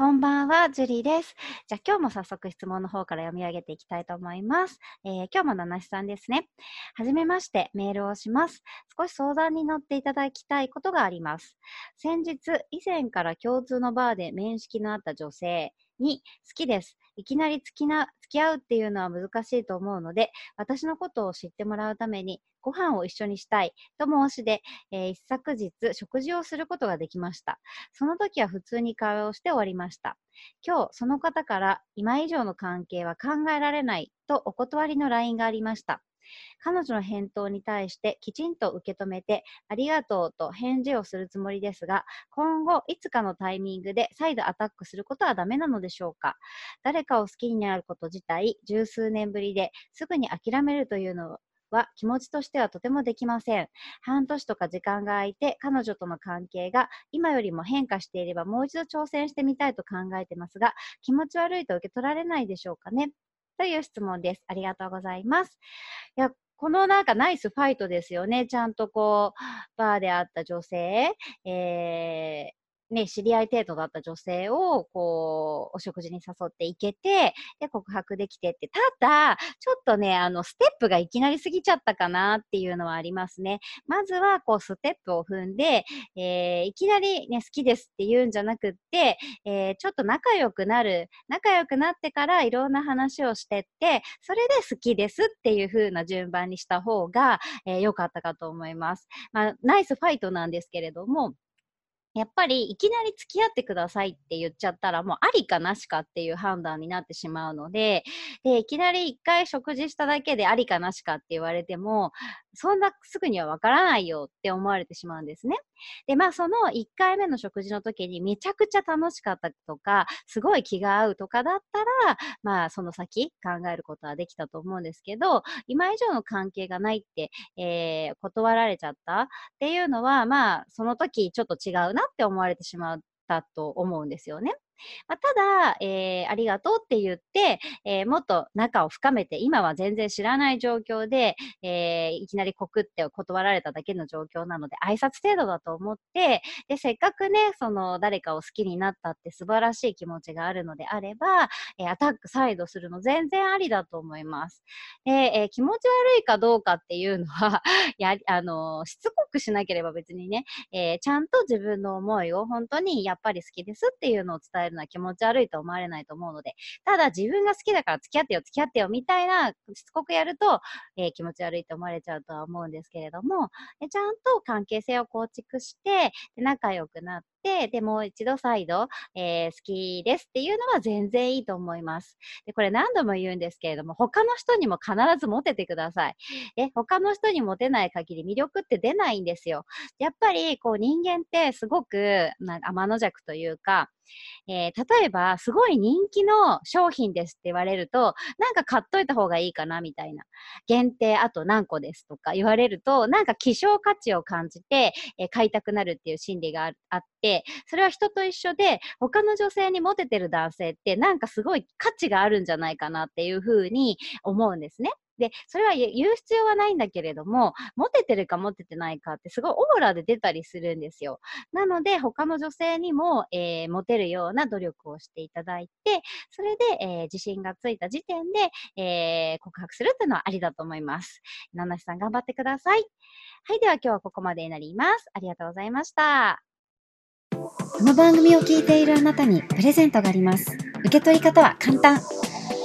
こんばんは、ジュリーです。じゃあ今日も早速質問の方から読み上げていきたいと思います。えー、今日も七七さんですね。はじめまして、メールをします。少し相談に乗っていただきたいことがあります。先日、以前から共通のバーで面識のあった女性に好きです。いきなり付きな付き合うっていうのは難しいと思うので、私のことを知ってもらうためにご飯を一緒にしたいと申しで、えー、一昨日食事をすることができました。その時は普通に会話をして終わりました。今日その方から今以上の関係は考えられないとお断りの LINE がありました。彼女の返答に対してきちんと受け止めてありがとうと返事をするつもりですが今後いつかのタイミングで再度アタックすることはダメなのでしょうか誰かを好きになること自体十数年ぶりですぐに諦めるというのは気持ちとしてはとてもできません。半年とか時間が空いて彼女との関係が今よりも変化していればもう一度挑戦してみたいと考えてますが気持ち悪いと受け取られないでしょうかね。という質問です。ありがとうございます。いやこのなんかナイスファイトですよね。ちゃんとこう、バーで会った女性、えー、ね、知り合い程度だった女性を、こう、お食事に誘っていけて、で、告白できてって、ただ、ちょっとね、あの、ステップがいきなり過ぎちゃったかなっていうのはありますね。まずは、こう、ステップを踏んで、えー、いきなりね、好きですって言うんじゃなくって、えー、ちょっと仲良くなる、仲良くなってからいろんな話をしてって、それで好きですっていう風な順番にした方が、えー、良かったかと思います。まあ、ナイスファイトなんですけれども、やっぱりいきなり付き合ってくださいって言っちゃったらもうありかなしかっていう判断になってしまうので、で、いきなり一回食事しただけでありかなしかって言われても、そんなすぐにはわからないよって思われてしまうんですね。で、まあその1回目の食事の時にめちゃくちゃ楽しかったとか、すごい気が合うとかだったら、まあその先考えることはできたと思うんですけど、今以上の関係がないって、えー、断られちゃったっていうのは、まあその時ちょっと違うなって思われてしまったと思うんですよね。まあ、ただ、えー、ありがとうって言って、えー、もっと仲を深めて、今は全然知らない状況で、えー、いきなり告って断られただけの状況なので、挨拶程度だと思って、で、せっかくね、その誰かを好きになったって素晴らしい気持ちがあるのであれば、えアタックサイドするの全然ありだと思います。で、え気持ち悪いかどうかっていうのは や、あのしつこくしなければ別にね、えちゃんと自分の思いを本当にやっぱり好きですっていうのを伝えるのは気持ち悪いと思われないと思うので、ただ自分が好きだから付き合ってよ、付き合ってよみたいなしつこくやると、えー、気持ち悪いと思われちゃうとは思うんですけれども、えちゃんと関係性を構築して、で仲良くなって、で、もう一度再度、えー、好きですっていうのは全然いいと思います。で、これ何度も言うんですけれども、他の人にも必ずモテてください。え、他の人にモテない限り魅力って出ないんですよ。やっぱり、こう人間ってすごく、まあ、天の弱というか、えー、例えば、すごい人気の商品ですって言われると、なんか買っといた方がいいかなみたいな。限定あと何個ですとか言われると、なんか希少価値を感じて、えー、買いたくなるっていう心理があって、それは人と一緒で、他の女性にモテてる男性って、なんかすごい価値があるんじゃないかなっていうふうに思うんですね。で、それは言う必要はないんだけれども、モテてるかモテてないかってすごいオーラで出たりするんですよ。なので、他の女性にも、えー、モテるような努力をしていただいて、それで、えー、自信がついた時点で、えー、告白するっていうのはありだと思います。ナナシさん頑張ってください。はい、では今日はここまでになります。ありがとうございました。この番組を聞いているあなたにプレゼントがあります。受け取り方は簡単。